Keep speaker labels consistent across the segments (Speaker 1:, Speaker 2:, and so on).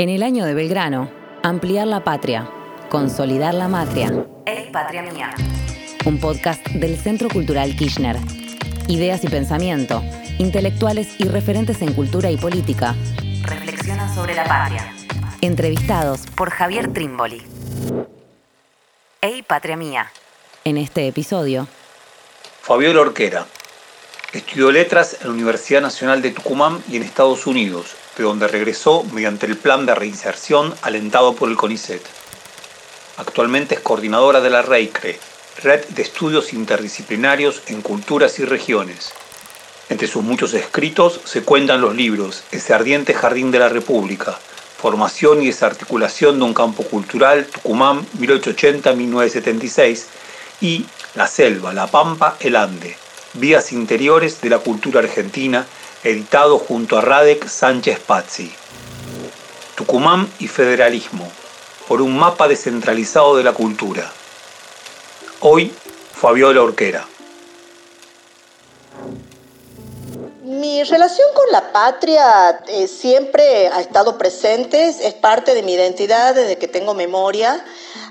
Speaker 1: En el año de Belgrano, ampliar la patria, consolidar la matria. Es Patria Mía. Un podcast del Centro Cultural Kirchner. Ideas y pensamiento, intelectuales y referentes en cultura y política. Reflexionan sobre la patria. Entrevistados por Javier Trimboli. Ey, Patria Mía. En este episodio.
Speaker 2: Fabiola Orquera. Estudió letras en la Universidad Nacional de Tucumán y en Estados Unidos, de donde regresó mediante el plan de reinserción alentado por el CONICET. Actualmente es coordinadora de la REICRE, Red de Estudios Interdisciplinarios en Culturas y Regiones. Entre sus muchos escritos se cuentan los libros Ese ardiente jardín de la República, Formación y desarticulación de un campo cultural, Tucumán 1880-1976, y La Selva, La Pampa, El Ande, Vías Interiores de la Cultura Argentina, editado junto a Radek Sánchez Pazzi. Tucumán y Federalismo, por un mapa descentralizado de la cultura. Hoy, Fabiola Orquera.
Speaker 3: Mi relación con la patria eh, siempre ha estado presente, es parte de mi identidad desde que tengo memoria.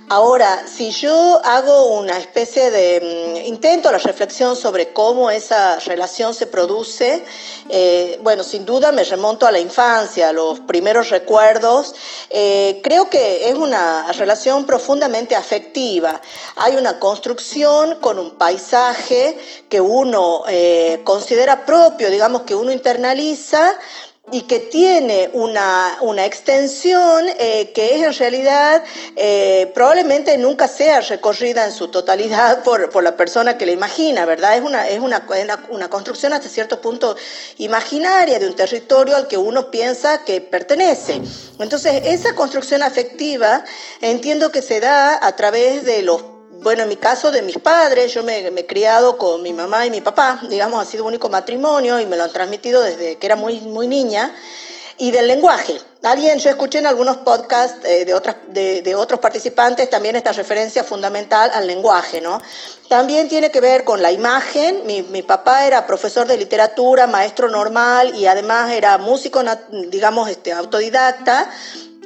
Speaker 3: Ahora, si yo hago una especie de mm, intento la reflexión sobre cómo esa relación se produce, eh, bueno, sin duda me remonto a la infancia, a los primeros recuerdos. Eh, creo que es una relación profundamente afectiva. Hay una construcción con un paisaje que uno eh, considera propio, digamos que uno internaliza y que tiene una, una extensión eh, que es en realidad eh, probablemente nunca sea recorrida en su totalidad por, por, la persona que la imagina, ¿verdad? Es una, es una, una construcción hasta cierto punto imaginaria de un territorio al que uno piensa que pertenece. Entonces, esa construcción afectiva entiendo que se da a través de los bueno, en mi caso de mis padres, yo me, he criado con mi mamá y mi papá, digamos, ha sido un único matrimonio y me lo han transmitido desde que era muy, muy niña. Y del lenguaje. Alguien, yo escuché en algunos podcasts eh, de, otras, de, otros participantes también esta referencia fundamental al lenguaje, ¿no? También tiene que ver con la imagen. Mi, mi papá era profesor de literatura, maestro normal y además era músico, digamos, este, autodidacta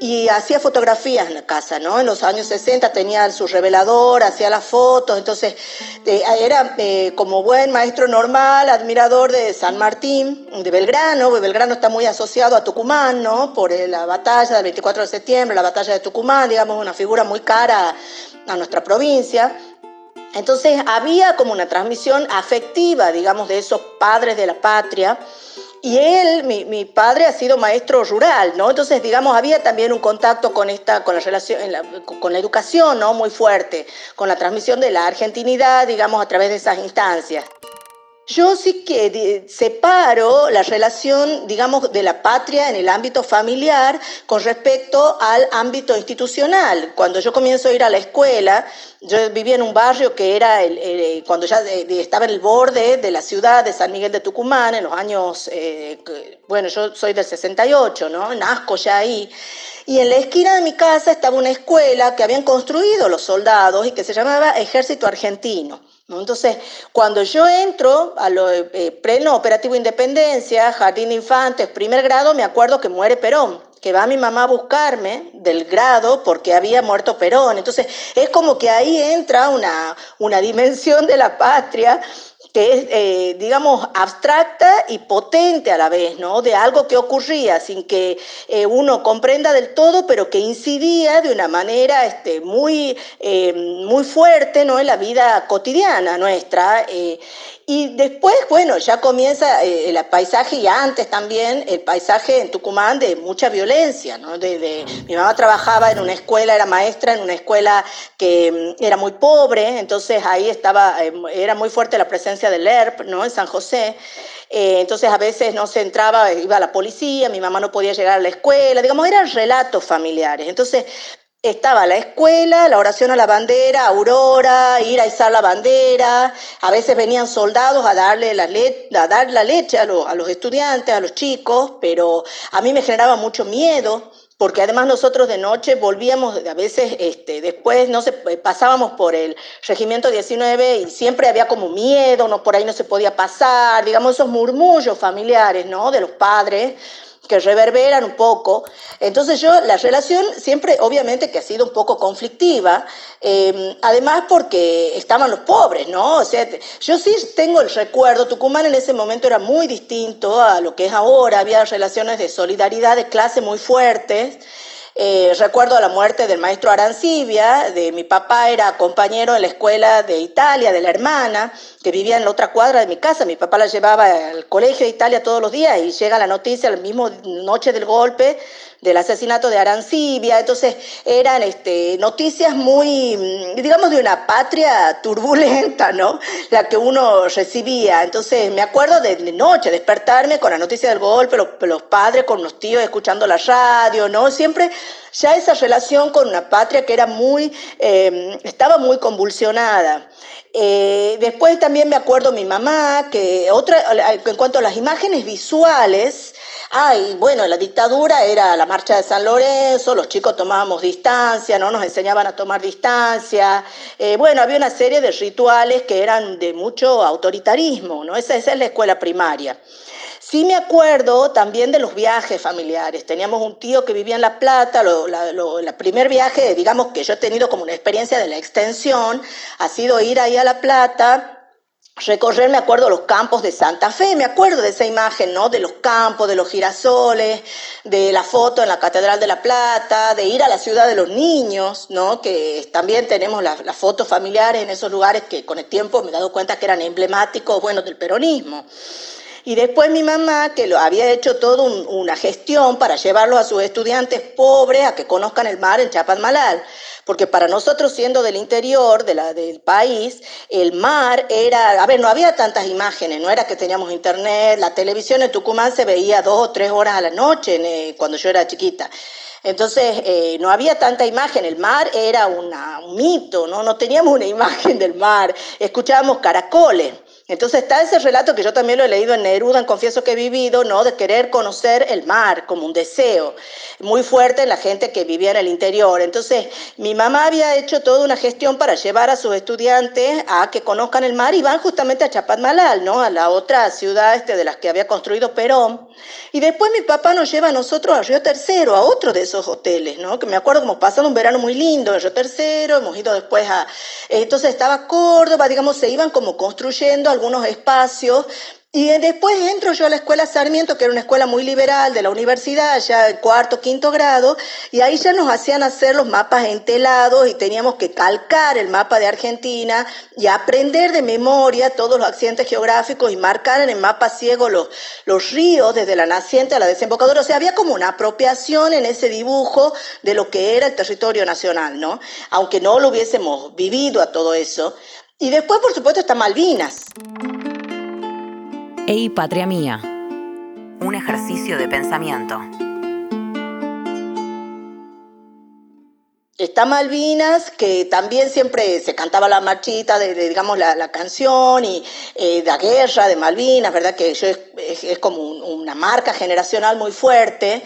Speaker 3: y hacía fotografías en la casa, ¿no? En los años 60 tenía su revelador, hacía las fotos, entonces eh, era eh, como buen maestro normal, admirador de San Martín, de Belgrano, Belgrano está muy asociado a Tucumán, ¿no? Por eh, la batalla del 24 de septiembre, la batalla de Tucumán, digamos, una figura muy cara a nuestra provincia. Entonces había como una transmisión afectiva, digamos, de esos padres de la patria y él, mi, padre, ha sido maestro rural, ¿no? Entonces, digamos, había también un contacto con esta, con la relación, con la educación, ¿no? Muy fuerte, con la transmisión de la argentinidad, digamos, a través de esas instancias. Yo sí que separo la relación, digamos, de la patria en el ámbito familiar con respecto al ámbito institucional. Cuando yo comienzo a ir a la escuela, yo vivía en un barrio que era, el, cuando ya estaba en el borde de la ciudad de San Miguel de Tucumán, en los años, eh, bueno, yo soy del 68, ¿no? Nazco ya ahí. Y en la esquina de mi casa estaba una escuela que habían construido los soldados y que se llamaba Ejército Argentino. Entonces, cuando yo entro a lo eh, pleno operativo Independencia, Jardín de Infantes, primer grado, me acuerdo que muere Perón, que va mi mamá a buscarme del grado porque había muerto Perón. Entonces, es como que ahí entra una, una dimensión de la patria que es, eh, digamos, abstracta y potente a la vez, ¿no? De algo que ocurría sin que eh, uno comprenda del todo, pero que incidía de una manera este, muy, eh, muy fuerte, ¿no? En la vida cotidiana nuestra. Y después, bueno, ya comienza eh, el paisaje y antes también el paisaje en Tucumán de mucha violencia, ¿no? De, mi mamá trabajaba en una escuela, era maestra en una escuela que mm, era muy pobre, entonces ahí estaba, eh, era muy fuerte la presencia del ERP, ¿no? En San José. Eh, entonces a veces no se entraba, iba la policía, mi mamá no podía llegar a la escuela, digamos, eran relatos familiares. Entonces estaba la escuela, la oración a la bandera, Aurora, ir a izar la bandera. A veces venían soldados a darle la, a dar la leche a, los estudiantes, a los chicos, pero a mí me generaba mucho miedo porque además nosotros de noche volvíamos, a veces este, después no se, pasábamos por el regimiento 19 y siempre había como miedo, no por ahí no se podía pasar, digamos esos murmullos familiares, ¿no? De los padres que reverberan un poco. Entonces yo, la relación siempre, obviamente que ha sido un poco conflictiva, em, además porque estaban los pobres, ¿no? O sea, yo sí tengo el recuerdo, Tucumán en ese momento era muy distinto a lo que es ahora, había relaciones de solidaridad de clase muy fuertes. Eh, recuerdo la muerte del maestro Arancibia, de mi papá era compañero en la escuela de Italia, de la hermana, que vivía en la otra cuadra de mi casa. Mi papá la llevaba al colegio de Italia todos los días y llega la noticia la misma noche del golpe del asesinato de Arancibia, entonces eran este, noticias muy, digamos, de una patria turbulenta, ¿no? La que uno recibía. Entonces me acuerdo de, noche despertarme con la noticia del golpe, los, padres con los tíos escuchando la radio, ¿no? Siempre ya esa relación con una patria que era muy, eh, estaba muy convulsionada. Eh, después también me acuerdo mi mamá, que otra, en cuanto a las imágenes visuales, ay, bueno, la dictadura era la marcha de San Lorenzo, los chicos tomábamos distancia, ¿no? Nos enseñaban a tomar distancia. Eh, bueno, había una serie de rituales que eran de mucho autoritarismo, ¿no? Esa, es la escuela primaria. Sí me acuerdo también de los viajes familiares. Teníamos un tío que vivía en La Plata, el primer viaje, digamos, que yo he tenido como una experiencia de la extensión, ha sido ir ahí a La Plata, recorrer, me acuerdo, los campos de Santa Fe, me acuerdo de esa imagen, ¿no? De los campos, de los girasoles, de la foto en la Catedral de La Plata, de ir a la ciudad de los niños, ¿no? Que también tenemos las, fotos familiares en esos lugares que con el tiempo me he dado cuenta que eran emblemáticos, bueno, del peronismo. Y después mi mamá, que lo había hecho toda una gestión para llevarlos a sus estudiantes pobres a que conozcan el mar en Chapadmalal. Porque para nosotros, siendo del interior de la, del país, el mar era, a ver, no había tantas imágenes, no era que teníamos internet, la televisión en Tucumán se veía dos o tres horas a la noche eh, cuando yo era chiquita. Entonces, eh, no había tanta imagen, el mar era un mito, ¿no? no teníamos una imagen del mar, escuchábamos caracoles. Entonces está ese relato que yo también lo he leído en Neruda, en Confieso que he vivido, ¿no? De querer conocer el mar como un deseo muy fuerte en la gente que vivía en el interior. Entonces mi mamá había hecho toda una gestión para llevar a sus estudiantes a que conozcan el mar y van justamente a Chapadmalal, ¿no? A la otra ciudad este de las que había construido Perón. Y después mi papá nos lleva a nosotros a Río Tercero, a otro de esos hoteles, ¿no? Que me acuerdo que hemos pasado un verano muy lindo en Río Tercero, hemos ido después a... Entonces estaba Córdoba, digamos, se iban como construyendo algunos espacios y después entro yo a la escuela Sarmiento, que era una escuela muy liberal de la universidad, ya cuarto, quinto grado, y ahí ya nos hacían hacer los mapas entelados y teníamos que calcar el mapa de Argentina y aprender de memoria todos los accidentes geográficos y marcar en el mapa ciego los, los ríos desde la naciente a la desembocadura. O sea, había como una apropiación en ese dibujo de lo que era el territorio nacional, ¿no? Aunque no lo hubiésemos vivido a todo eso. Y después, por supuesto, está Malvinas.
Speaker 1: Ey, patria mía. Un ejercicio de pensamiento.
Speaker 3: Está Malvinas, que también siempre se cantaba la marchita de, digamos, la, canción y eh, la guerra de Malvinas, ¿verdad? Que es, es, como una marca generacional muy fuerte.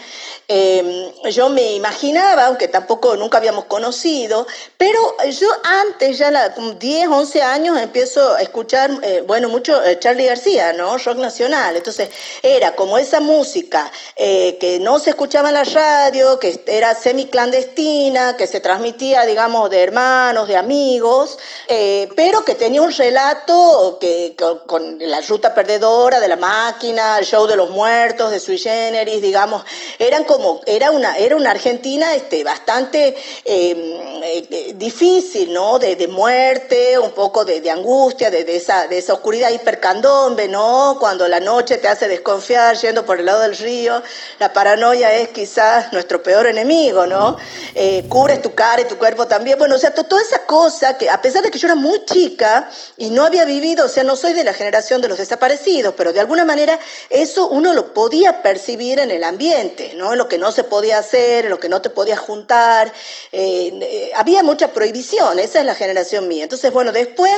Speaker 3: Em, yo me imaginaba, aunque tampoco nunca habíamos conocido, pero yo antes, ya la, 10, 11 años, empiezo a escuchar, eh, bueno, mucho eh, Charlie García, ¿no? Rock nacional. Entonces, era como esa música que no se escuchaba en la radio, que era semi-clandestina, que se transmitía, digamos, de hermanos, de amigos, eh, pero que tenía un relato que, con, la ruta perdedora de la máquina, el show de los muertos, de sui generis, digamos, eran como, era una, era una Argentina este, bastante em, eh, difícil, ¿no? De, muerte, un poco de, angustia, de, esa, de esa oscuridad hipercandombe, ¿no? Cuando la noche te hace desconfiar yendo por el lado del río, la paranoia es quizás nuestro peor enemigo, ¿no? Eh, cubres tu cara y tu cuerpo también. Bueno, o sea, toda esa cosa que a pesar de que yo era muy chica y no había vivido, o sea, no soy de la generación de los desaparecidos, pero de alguna manera eso uno lo podía percibir en el ambiente, ¿no? Que no se podía hacer, lo que no te podías juntar. Eh, eh, había mucha prohibición, esa es la generación mía. Entonces, bueno, después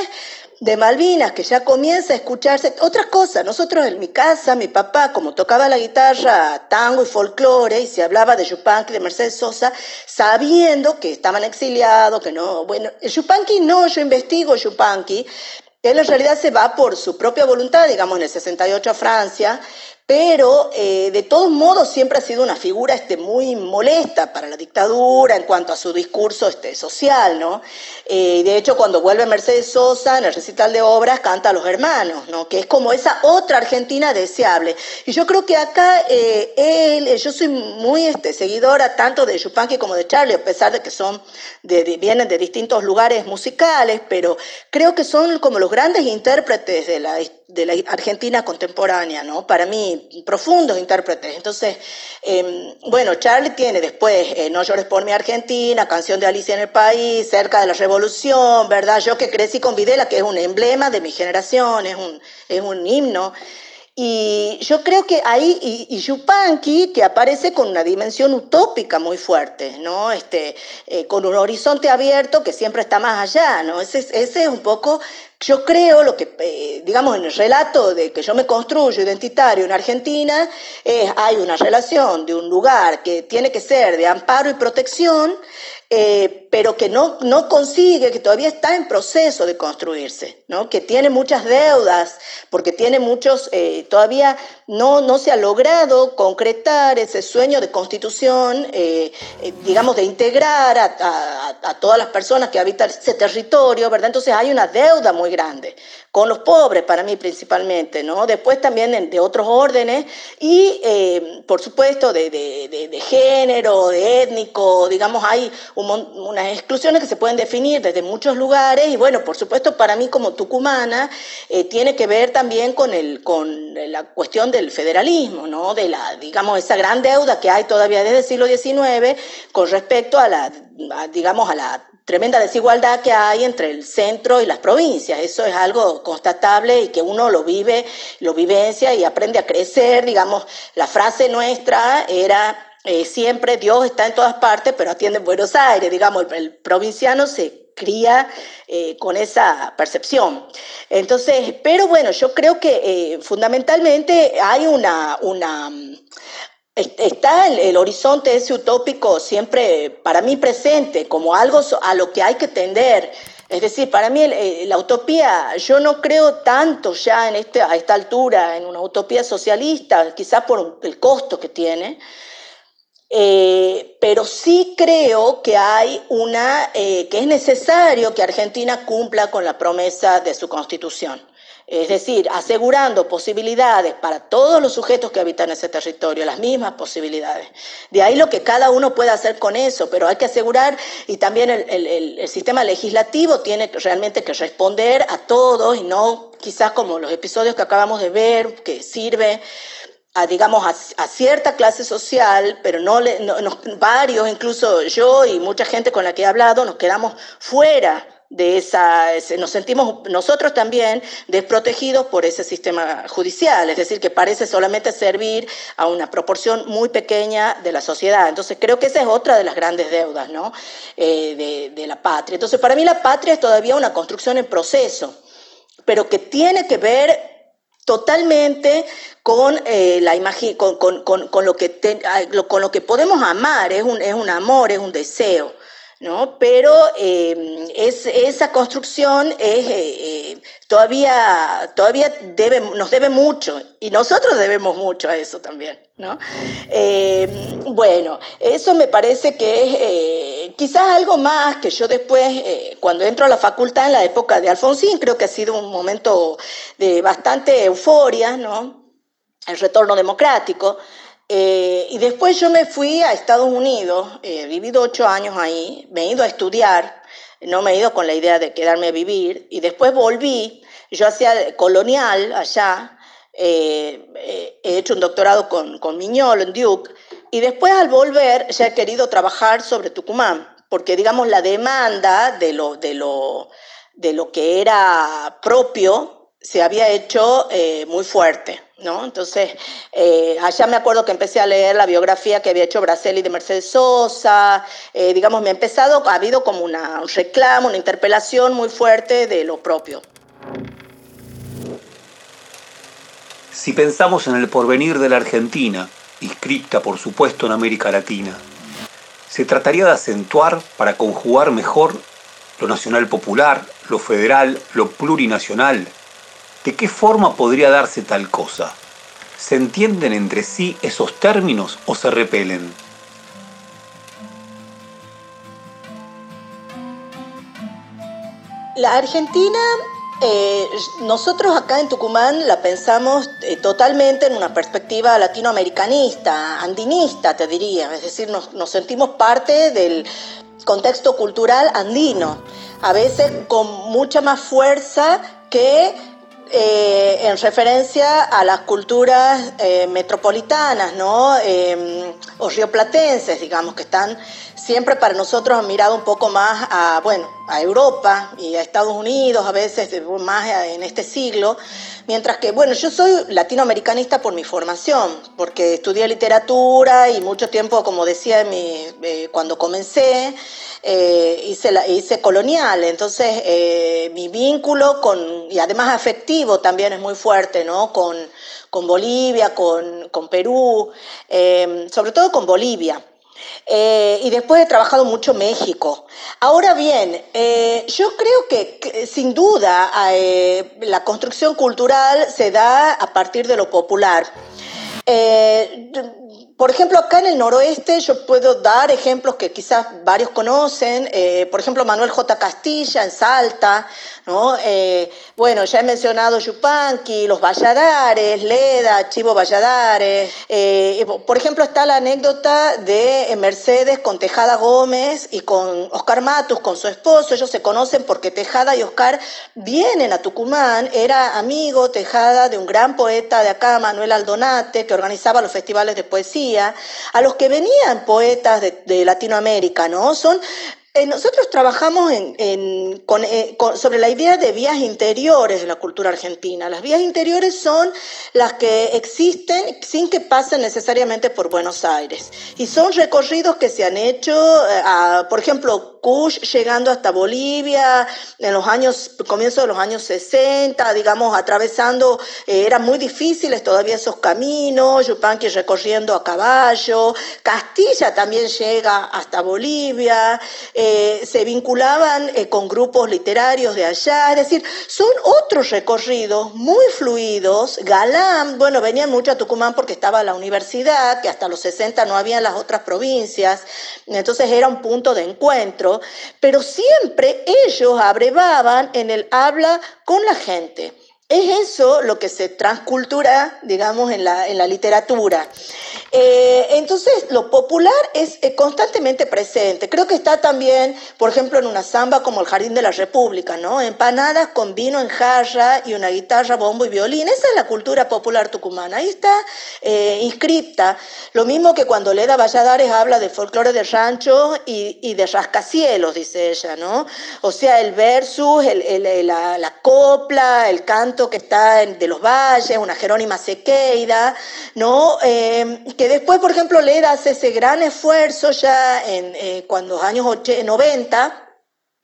Speaker 3: de Malvinas, que ya comienza a escucharse otras cosas. Nosotros en mi casa, mi papá, como tocaba la guitarra, tango y folclore, y se hablaba de Yupanqui, de Mercedes Sosa, sabiendo que estaban exiliados, que no, bueno, Yupanqui no, yo investigo Yupanqui, él en realidad se va por su propia voluntad, digamos, en el 68 a Francia, pero eh, de todos modos siempre ha sido una figura este, muy molesta para la dictadura en cuanto a su discurso este, social, ¿no? Eh, de hecho, cuando vuelve Mercedes Sosa en el recital de obras, canta a los hermanos, ¿no? Que es como esa otra Argentina deseable. Y yo creo que acá eh, él, yo soy muy este, seguidora tanto de Yupanqui como de Charlie, a pesar de que son de, vienen de distintos lugares musicales, pero creo que son como los grandes intérpretes de la de la Argentina contemporánea, ¿no? Para mí, profundos intérpretes. Entonces, em, bueno, Charlie tiene después eh, No llores por mi Argentina, Canción de Alicia en el País, Cerca de la Revolución, ¿verdad? Yo que crecí con Videla, que es un emblema de mi generación, es un, es un himno. Y yo creo que ahí, y, y, Yupanqui, que aparece con una dimensión utópica muy fuerte, ¿no? Este, eh, con un horizonte abierto que siempre está más allá, ¿no? Ese, es un poco yo creo lo que, eh, digamos, en el relato de que yo me construyo identitario en Argentina, hay una relación de un lugar que tiene que ser de amparo y protección, eh, pero que no, no consigue, que todavía está en proceso de construirse, ¿no? que tiene muchas deudas, porque tiene muchos, eh, todavía no, no se ha logrado concretar ese sueño de constitución, eh, digamos, de integrar a, todas las personas que habitan ese territorio, ¿verdad? Entonces hay una deuda muy grande con los pobres, para mí principalmente, ¿no? Después también de, otros órdenes y, eh, por supuesto, de, de, género, de étnico, digamos, hay unas exclusiones que se pueden definir desde muchos lugares y, bueno, por supuesto, para mí como tucumana, eh, tiene que ver también con, el, con la cuestión del federalismo, ¿no? De la, digamos, esa gran deuda que hay todavía desde el siglo XIX con respecto a la, digamos, a la tremenda desigualdad que hay entre el centro y las provincias. Eso es algo constatable y que uno lo vive, lo vivencia y aprende a crecer. Digamos, la frase nuestra era eh, siempre Dios está en todas partes, pero atiende en Buenos Aires. Digamos, el, provinciano se cría eh, con esa percepción. Entonces, pero bueno, yo creo que eh, fundamentalmente hay una, una está el, horizonte ese utópico siempre para mí presente como algo a lo que hay que tender. Es decir, para mí eh, la utopía, yo no creo tanto ya en este, a esta altura en una utopía socialista, quizás por el costo que tiene, eh, pero sí creo que hay una, eh, que es necesario que Argentina cumpla con la promesa de su constitución es decir, asegurando posibilidades para todos los sujetos que habitan ese territorio, las mismas posibilidades. De ahí lo que cada uno puede hacer con eso, pero hay que asegurar, y también el, sistema legislativo tiene realmente que responder a todos y no quizás como los episodios que acabamos de ver, que sirve digamos, a, cierta clase social, pero no, le, varios, incluso yo y mucha gente con la que he hablado, nos quedamos fuera de esa, nos sentimos nosotros también desprotegidos por ese sistema judicial, es decir, que parece solamente servir a una proporción muy pequeña de la sociedad. Entonces creo que esa es otra de las grandes deudas ¿no? Eh, de, la patria. Entonces para mí la patria es todavía una construcción en proceso, pero que tiene que ver totalmente con eh, la imagen, con, con, con, lo que con lo que podemos amar, es un, es un amor, es un deseo. ¿No? Pero em, es, esa construcción es, eh, eh, todavía, todavía nos debe mucho y nosotros debemos mucho a eso también. ¿no? Em, bueno, eso me parece que es eh, quizás algo más que yo después, cuando entro a la facultad en la época de Alfonsín, creo que ha sido un momento de bastante euforia, ¿no? el retorno democrático. Eh, y después yo me fui a Estados Unidos, he vivido ocho años ahí, me he ido a estudiar, no me he ido con la idea de quedarme a vivir, y después volví, yo hacía colonial allá, eh, eh, he hecho un doctorado con, con Miñol en Duke, y después al volver ya he querido trabajar sobre Tucumán, porque digamos la demanda de lo, de lo, de lo que era propio se había hecho muy fuerte. ¿No? Entonces, eh, allá me acuerdo que empecé a leer la biografía que había hecho Braceli de Mercedes Sosa, eh, digamos, me ha empezado, ha habido como una, un reclamo, una interpelación muy fuerte de lo propio.
Speaker 2: Si pensamos en el porvenir de la Argentina, inscripta por supuesto en América Latina, se trataría de acentuar para conjugar mejor lo nacional popular, lo federal, lo plurinacional, ¿De qué forma podría darse tal cosa? ¿Se entienden entre sí esos términos o se repelen?
Speaker 3: La Argentina, eh, nosotros acá en Tucumán la pensamos eh, totalmente en una perspectiva latinoamericanista, andinista, te diría, es decir, nos, nos sentimos parte del contexto cultural andino, a veces con mucha más fuerza que eh, en referencia a las culturas eh, metropolitanas, ¿no? Em, o rioplatenses, digamos, que están siempre para nosotros han mirado un poco más a, bueno, a Europa y a Estados Unidos, a veces más en este siglo, mientras que, bueno, yo soy latinoamericanista por mi formación, porque estudié literatura y mucho tiempo, como decía mi, eh, cuando comencé, eh, hice, colonial, entonces eh, mi vínculo con, y además afectivo también es muy fuerte, ¿no? Con, con Bolivia, con, con Perú, sobre todo con Bolivia. Eh, y después he trabajado mucho México. Ahora bien, yo creo que, sin duda la construcción cultural se da a partir de lo popular. Por ejemplo, acá en el noroeste yo puedo dar ejemplos que quizás varios conocen, por ejemplo, Manuel J. Castilla en Salta, ¿no? Bueno, ya he mencionado Yupanqui, los Valladares, Leda, Chivo Valladares. Eh, por ejemplo, está la anécdota de Mercedes con Tejada Gómez y con Oscar Matus, con su esposo. Ellos se conocen porque Tejada y Oscar vienen a Tucumán. Era amigo Tejada de un gran poeta de acá, Manuel Aldonate, que organizaba los festivales de poesía, a los que venían poetas de, de Latinoamérica, ¿no? Son eh, nosotros trabajamos en, eh, sobre la idea de vías interiores de la cultura argentina. Las vías interiores son las que existen sin que pasen necesariamente por Buenos Aires. Y son recorridos que se han hecho, eh, por ejemplo, Kush llegando hasta Bolivia en los años, comienzo de los años 60, digamos, atravesando, eran muy difíciles todavía esos caminos, Yupanqui recorriendo a caballo, Castilla también llega hasta Bolivia. Eh, se vinculaban eh, con grupos literarios de allá, es decir, son otros recorridos muy fluidos. Galán, bueno, venían mucho a Tucumán porque estaba la universidad, que hasta los 60 no había en las otras provincias, entonces era un punto de encuentro, pero siempre ellos abrevaban en el habla con la gente. Es eso lo que se transcultura, digamos, en la, en la literatura. Eh, entonces, lo popular es eh, constantemente presente. Creo que está también, por ejemplo, en una samba como el Jardín de la República, ¿no? Empanadas con vino en jarra y una guitarra, bombo y violín. Esa es la cultura popular tucumana. Ahí está eh, inscripta. Lo mismo que cuando Leda Valladares habla de folclore de rancho y, de rascacielos, dice ella, ¿no? O sea, el versus, la copla, el canto que está en, de los valles, una Jerónima Sequeida, ¿no? Eh, que después, por ejemplo, Leda hace ese gran esfuerzo ya en eh, cuando los años 80, 90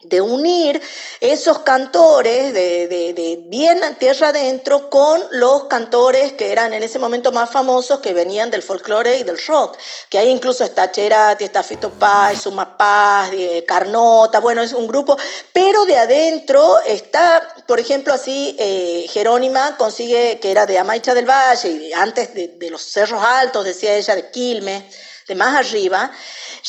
Speaker 3: de unir esos cantores de, de, de, bien tierra adentro con los cantores que eran en ese momento más famosos que venían del folclore y del rock, que ahí incluso está Cherati, está Fito Paz, Suma Paz, Carnota, bueno, es un grupo, pero de adentro está, por ejemplo, así, eh, Jerónima consigue, que era de Amaicha del Valle, y antes de, de los Cerros Altos, decía ella, de Quilmes, de más arriba,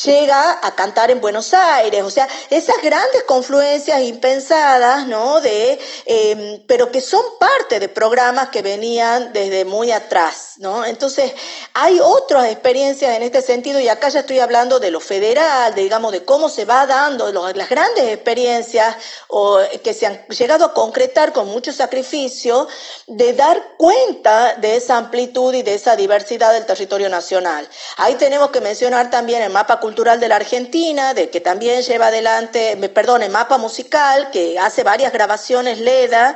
Speaker 3: llega a cantar en Buenos Aires, o sea, esas grandes confluencias impensadas, ¿no? De, eh, pero que son parte de programas que venían desde muy atrás, ¿no? Entonces, hay otras experiencias en este sentido, y acá ya estoy hablando de lo federal, de, digamos, de cómo se va dando las grandes experiencias o, que se han llegado a concretar con mucho sacrificio, de dar cuenta de esa amplitud y de esa diversidad del territorio nacional. Ahí tenemos que mencionar también el mapa cultural de la Argentina, de que también lleva adelante, perdón, el mapa musical, que hace varias grabaciones LEDA,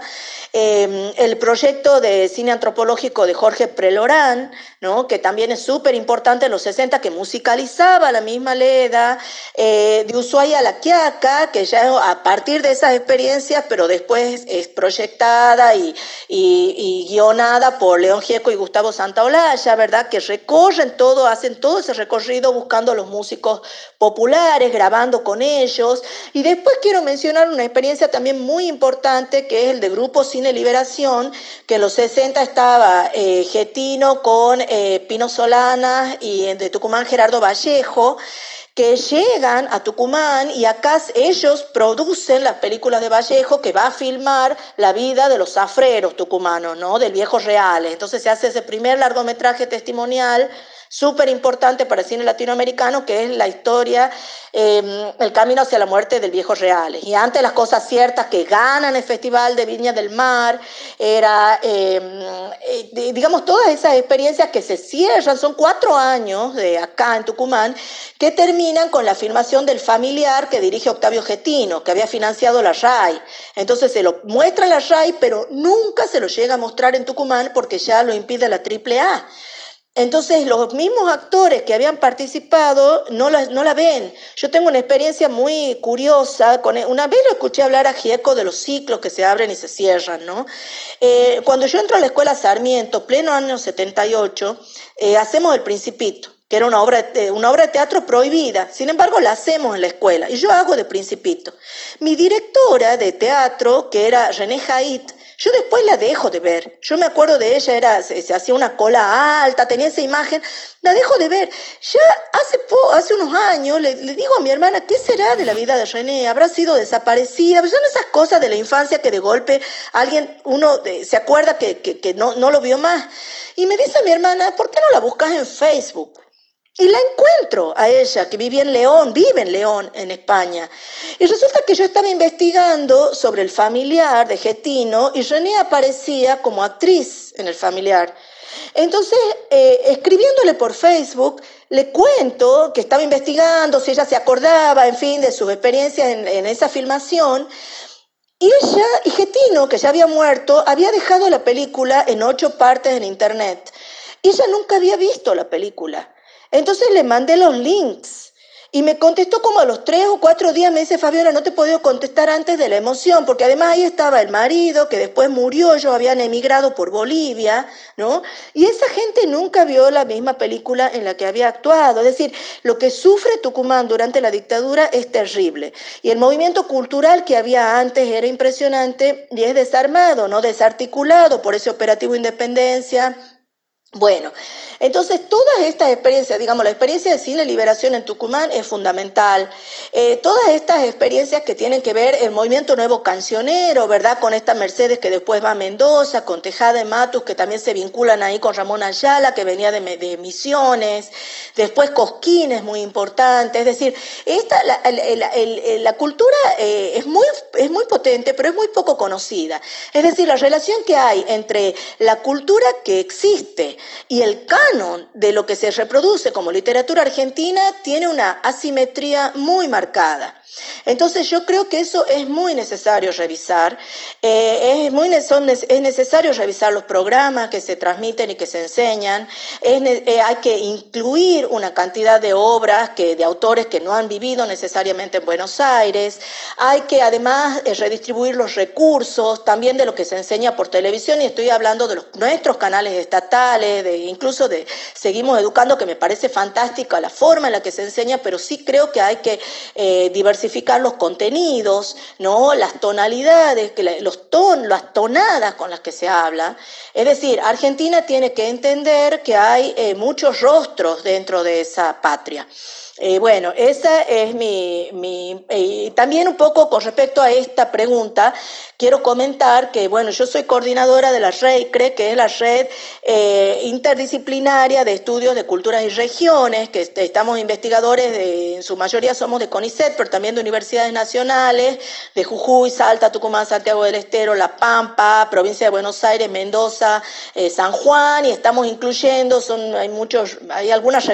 Speaker 3: eh, el proyecto de cine antropológico de Jorge Prelorán, ¿no? que también es súper importante en los 60, que musicalizaba la misma Leda, eh, de Ushuaia a La Quiaca, que ya a partir de esas experiencias, pero después es proyectada y, y, y guionada por León Gieco y Gustavo Santaolalla, ¿verdad? Que recorren todo, hacen todo ese recorrido buscando a los músicos populares, grabando con ellos. Y después quiero mencionar una experiencia también muy importante, que es el de Grupo Cine Liberación, que en los 60 estaba eh, Getino con eh, Pino Solana y de Tucumán Gerardo Vallejo, que llegan a Tucumán y acá ellos producen las películas de Vallejo que va a filmar la vida de los zafreros tucumanos, ¿no? Del viejo Reales. Entonces se hace ese primer largometraje testimonial súper importante para el cine latinoamericano, que es la historia, em, el camino hacia la muerte del viejo Reales. Y antes las cosas ciertas que ganan el Festival de Viña del Mar, era, em, eh, digamos, todas esas experiencias que se cierran, son cuatro años de acá en Tucumán, que terminan con la filmación del familiar que dirige Octavio Getino, que había financiado la RAI. Entonces se lo muestra la RAI, pero nunca se lo llega a mostrar en Tucumán porque ya lo impide la AAA. Entonces los mismos actores que habían participado no la, no la ven. Yo tengo una experiencia muy curiosa. Con, una vez lo escuché hablar a Gieco de los ciclos que se abren y se cierran. ¿no? Eh, cuando yo entro a la escuela Sarmiento, pleno año 78, eh, hacemos El Principito que era una obra, de, una obra de teatro prohibida. Sin embargo, la hacemos en la escuela y yo hago de principito. Mi directora de teatro, que era René Haidt, yo después la dejo de ver. Yo me acuerdo de ella, era, se, hacía una cola alta, tenía esa imagen. La dejo de ver. Ya hace, hace unos años le, digo a mi hermana, ¿qué será de la vida de René? ¿Habrá sido desaparecida? Pues son esas cosas de la infancia que de golpe alguien, uno se acuerda que, que, que no, no lo vio más. Y me dice mi hermana, ¿por qué no la buscas en Facebook? Y la encuentro a ella, que vivía en León, vive en León, en España. Y resulta que yo estaba investigando sobre el familiar de Getino y René aparecía como actriz en el familiar. Entonces, eh, escribiéndole por Facebook, le cuento que estaba investigando, si ella se acordaba, en fin, de sus experiencias en, esa filmación. Y ella, y Getino, que ya había muerto, había dejado la película en ocho partes en internet. Y ella nunca había visto la película. Entonces le mandé los links y me contestó como a los tres o cuatro días, me dice Fabiola, no te he podido contestar antes de la emoción, porque además ahí estaba el marido que después murió, ellos habían emigrado por Bolivia, ¿no? Y esa gente nunca vio la misma película en la que había actuado. Es decir, lo que sufre Tucumán durante la dictadura es terrible. Y el movimiento cultural que había antes era impresionante y es desarmado, ¿no? Desarticulado por ese operativo Independencia bueno, entonces todas estas experiencias, digamos, la experiencia de cine liberación en Tucumán es fundamental. Eh, todas estas experiencias que tienen que ver el movimiento nuevo cancionero, ¿verdad? Con esta Mercedes que después va a Mendoza, con Tejada de Matus, que también se vinculan ahí con Ramón Ayala, que venía de, Misiones, después Cosquín es muy importante. Es decir, esta, la, cultura eh, es, muy, es muy potente, pero es muy poco conocida. Es decir, la relación que hay entre la cultura que existe, y el canon de lo que se reproduce como literatura argentina tiene una asimetría muy marcada. Entonces yo creo que eso es muy necesario revisar, eh, es, muy, es necesario revisar los programas que se transmiten y que se enseñan, eh, hay que incluir una cantidad de obras que, de autores que no han vivido necesariamente en Buenos Aires, hay que además eh, redistribuir los recursos también de lo que se enseña por televisión y estoy hablando de los, nuestros canales estatales, incluso de Seguimos Educando, que me parece fantástica la forma en la que se enseña, pero sí creo que hay que diversificar diversificar los contenidos, ¿no? las tonalidades, los ton, las tonadas con las que se habla. Es decir, Argentina tiene que entender que hay eh, muchos rostros dentro de esa patria. Eh, bueno, esa es mi... mi eh, también un poco con respecto a esta pregunta, quiero comentar que, bueno, yo soy coordinadora de la REICRE, que es la red eh, interdisciplinaria de estudios de culturas y regiones, que estamos investigadores, de, en su mayoría somos de CONICET, pero también de universidades nacionales, de Jujuy, Salta, Tucumán, Santiago del Estero, La Pampa, provincia de Buenos Aires, Mendoza, San Juan, y estamos incluyendo, son, hay muchos, hay algunas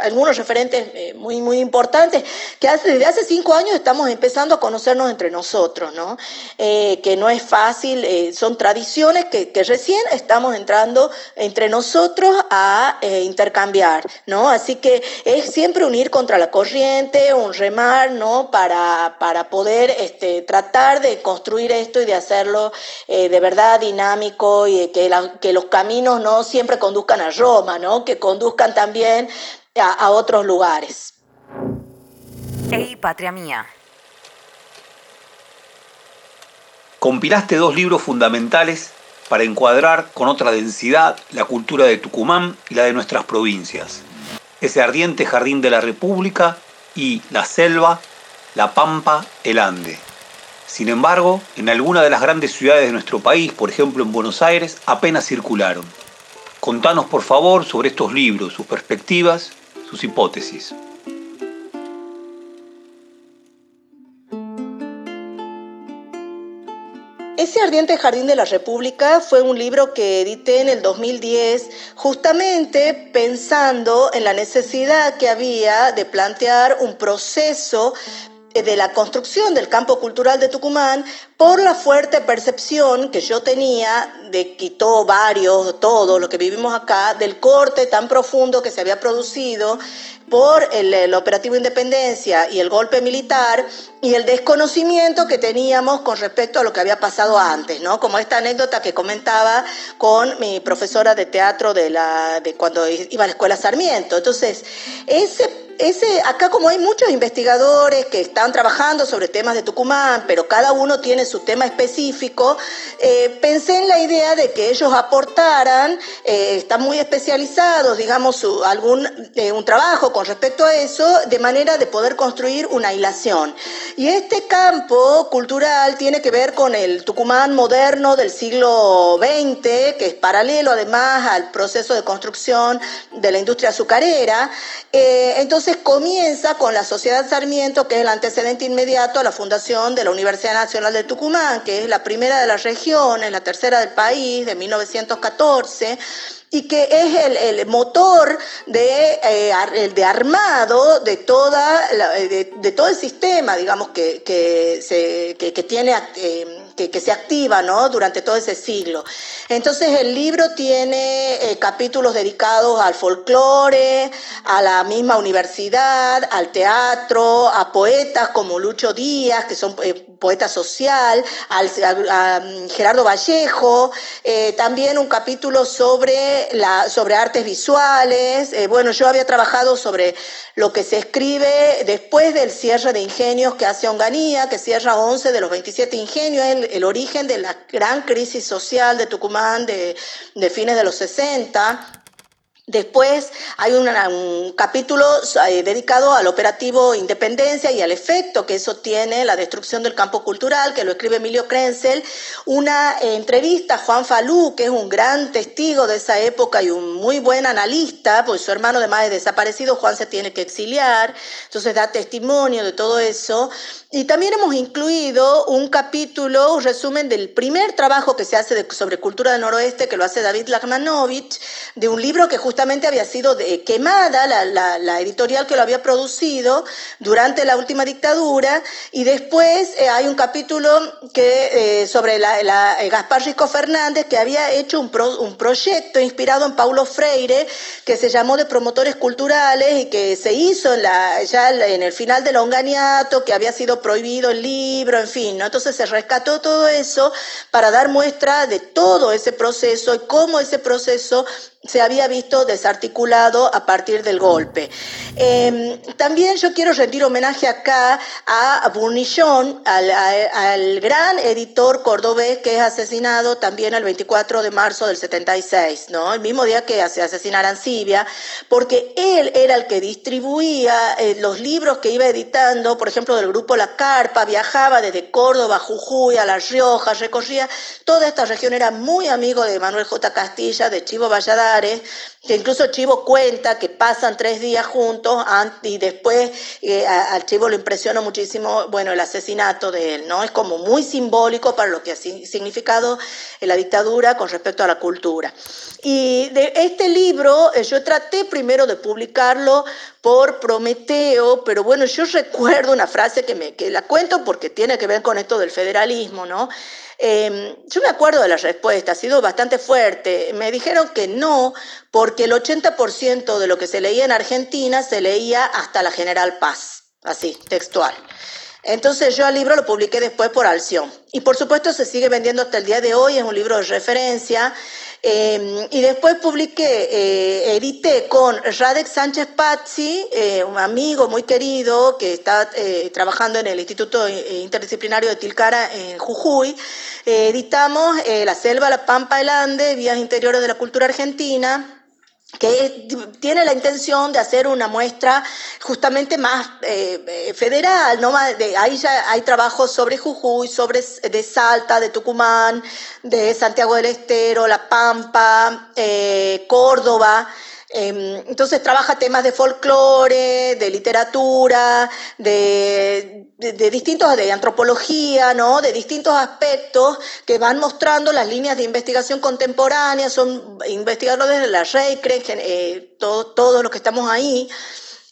Speaker 3: algunos referentes muy, muy importante, que hace, desde hace cinco años estamos empezando a conocernos entre nosotros, ¿no? Eh, que no es fácil, eh, son tradiciones que, que, recién estamos entrando entre nosotros a eh, intercambiar, ¿no? Así que es siempre unir contra la corriente, un remar, ¿no? Para, para poder este, tratar de construir esto y de hacerlo de verdad dinámico y que, que los caminos no siempre conduzcan a Roma, ¿no? Que conduzcan también a otros lugares.
Speaker 1: Ey, patria mía.
Speaker 2: compilaste dos libros fundamentales para encuadrar con otra densidad la cultura de Tucumán y la de nuestras provincias. Ese ardiente jardín de la República y la selva, la pampa, el Ande. Sin embargo, en alguna de las grandes ciudades de nuestro país, por ejemplo en Buenos Aires, apenas circularon. Contanos por favor sobre estos libros, sus perspectivas, sus hipótesis.
Speaker 3: Ese ardiente jardín de la República fue un libro que edité en el 2010 justamente pensando en la necesidad que había de plantear un proceso de la construcción del campo cultural de Tucumán por la fuerte percepción que yo tenía de quitó varios, todo lo que vivimos acá, del corte tan profundo que se había producido por el, operativo Independencia y el golpe militar y el desconocimiento que teníamos con respecto a lo que había pasado antes, ¿no? Como esta anécdota que comentaba con mi profesora de teatro de, la, de cuando iba a la escuela Sarmiento. Entonces, ese ese, acá como hay muchos investigadores que están trabajando sobre temas de Tucumán, pero cada uno tiene su tema específico, eh, pensé en la idea de que ellos aportaran, eh, están muy especializados, digamos, algún eh, un trabajo con respecto a eso, de manera de poder construir una hilación. Y este campo cultural tiene que ver con el Tucumán moderno del siglo XX, que es paralelo además al proceso de construcción de la industria azucarera. entonces, comienza con la Sociedad Sarmiento, que es el antecedente inmediato a la fundación de la Universidad Nacional de Tucumán, que es la primera de las regiones, la tercera del país, de 1914 y que es el, motor de, eh, de armado de, toda de, todo el sistema, digamos, que, que, se. Eh, que, se activa ¿no? durante todo ese siglo. Entonces el libro tiene eh, capítulos dedicados al folclore, a la misma universidad, al teatro, a poetas como Lucho Díaz, que son eh, poeta social, Gerardo Vallejo, eh, también un capítulo sobre, la, sobre artes visuales. bueno, yo había trabajado sobre lo que se escribe después del cierre de ingenios que hace Onganía, que cierra 11 de los 27 ingenios, el, origen de la gran crisis social de Tucumán de, de fines de los 60 Después hay un capítulo eh, dedicado al operativo Independencia y al efecto que eso tiene, la destrucción del campo cultural, que lo escribe Emilio Krenzel. Una entrevista a Juan Falú, que es un gran testigo de esa época y un muy buen analista, pues su hermano además es desaparecido, Juan se tiene que exiliar, entonces da testimonio de todo eso. Y también hemos incluido un capítulo, un resumen del primer trabajo que se hace sobre cultura del noroeste, que lo hace David Lagmanovich, de un libro que justamente había sido de, quemada, la, editorial que lo había producido durante la última dictadura, y después eh, hay un capítulo que, eh, sobre eh, Gaspar Rico Fernández, que había hecho un, un proyecto inspirado en Paulo Freire, que se llamó de promotores culturales y que se hizo ya en el final del Onganiato, que había sido prohibido el libro, en fin, ¿no? Entonces se rescató todo eso para dar muestra de todo ese proceso y cómo ese proceso se había visto desarticulado a partir del golpe. Em, también yo quiero rendir homenaje acá a Burnillon, al, gran editor cordobés que es asesinado también el 24 de marzo del 76, ¿no? el mismo día que se asesina Arancibia, porque él era el que distribuía eh, los libros que iba editando, por ejemplo, del grupo La Carpa, viajaba desde Córdoba, Jujuy, a La Rioja, recorría toda esta región, era muy amigo de Manuel J. Castilla, de Chivo Valladares, que incluso Chivo cuenta que pasan tres días juntos y después eh, al Chivo lo impresiona muchísimo, bueno, el asesinato de él, ¿no? Es como muy simbólico para lo que ha significado la dictadura con respecto a la cultura. Y de este libro eh, yo traté primero de publicarlo por Prometeo, pero bueno, yo recuerdo una frase que, me, que la cuento porque tiene que ver con esto del federalismo, ¿no? Em, yo me acuerdo de la respuesta, ha sido bastante fuerte. Me dijeron que no, porque el 80% de lo que se leía en Argentina se leía hasta la General Paz, así, textual. Entonces yo el libro lo publiqué después por Alción. Y por supuesto se sigue vendiendo hasta el día de hoy, es un libro de referencia. Eh, y después publiqué, eh, edité con Radek Sánchez Pazzi, eh, un amigo muy querido que está trabajando en el Instituto Interdisciplinario de Tilcara en Jujuy. editamos La Selva, la Pampa, el Ande, Vías Interiores de la Cultura Argentina que tiene la intención de hacer una muestra justamente más eh, federal, ¿no? De, ahí ya hay trabajos sobre Jujuy, sobre de Salta, de Tucumán, de Santiago del Estero, La Pampa, eh, Córdoba, entonces trabaja temas de folclore, de literatura, de, distintos, de antropología, ¿no? De distintos aspectos que van mostrando las líneas de investigación contemporánea, son investigadores desde la REICRE, eh, todos todo los que estamos ahí.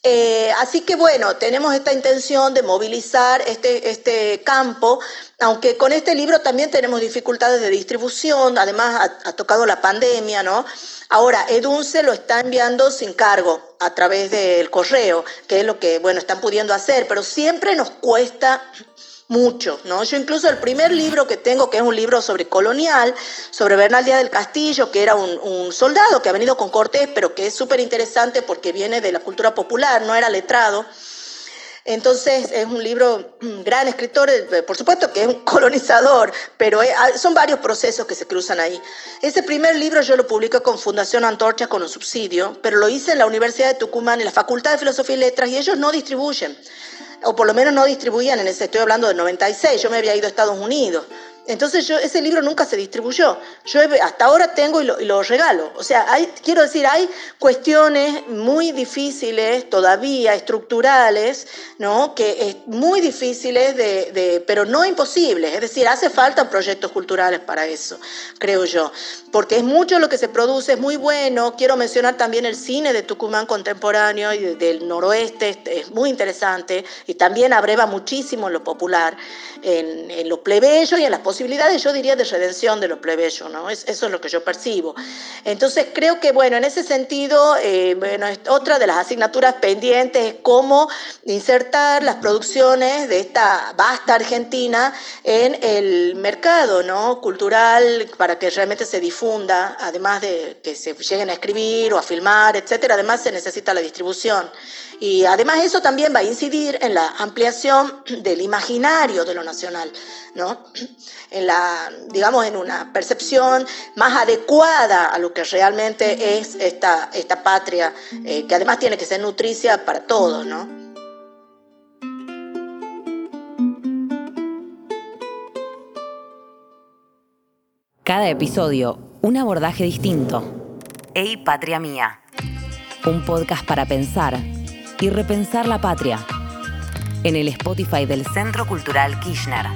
Speaker 3: Eh, así que bueno, tenemos esta intención de movilizar este, este campo, aunque con este libro también tenemos dificultades de distribución, además ha, tocado la pandemia, ¿no? Ahora, Edunce lo está enviando sin cargo a través del correo, que es lo que, bueno, están pudiendo hacer, pero siempre nos cuesta mucho, ¿no? Yo incluso el primer libro que tengo, que es un libro sobre colonial, sobre Bernal Díaz del Castillo, que era un, soldado que ha venido con Cortés, pero que es súper interesante porque viene de la cultura popular, no era letrado. Entonces es un libro, un gran escritor, eh, por supuesto que es un colonizador, pero ah, son varios procesos que se cruzan ahí. Ese primer libro yo lo publico con Fundación Antorcha con un subsidio, pero lo hice en la Universidad de Tucumán, en la Facultad de Filosofía y Letras, y ellos no distribuyen o por lo menos no distribuían en ese, estoy hablando de 96, yo me había ido a Estados Unidos. Entonces yo, ese libro nunca se distribuyó. Yo hasta ahora tengo y lo, regalo. O sea, hay, quiero decir, hay cuestiones muy difíciles todavía, estructurales, ¿no? Que es muy difíciles, de, pero no imposibles. Es decir, hace falta proyectos culturales para eso, creo yo. Porque es mucho lo que se produce, es muy bueno. Quiero mencionar también el cine de Tucumán contemporáneo y del noroeste, es muy interesante y también abreva muchísimo en lo popular, en, en lo plebeyo y en las posibilidades posibilidades, yo diría, de redención de los plebeyos, ¿no? eso es lo que yo percibo. Entonces, creo que, bueno, en ese sentido, eh, bueno, otra de las asignaturas pendientes es cómo insertar las producciones de esta vasta Argentina en el mercado, ¿no? Cultural, para que realmente se difunda, además de que se lleguen a escribir o a filmar, etcétera, además se necesita la distribución. Y además eso también va a incidir en la ampliación del imaginario de lo nacional, ¿no? En la, digamos, en una percepción más adecuada a lo que realmente es esta, esta patria, eh, que además tiene que ser nutricia para todos, ¿no?
Speaker 1: Cada episodio, un abordaje distinto. Ey, Patria Mía. Un podcast para pensar y repensar la patria en el Spotify del Centro Cultural Kirchner.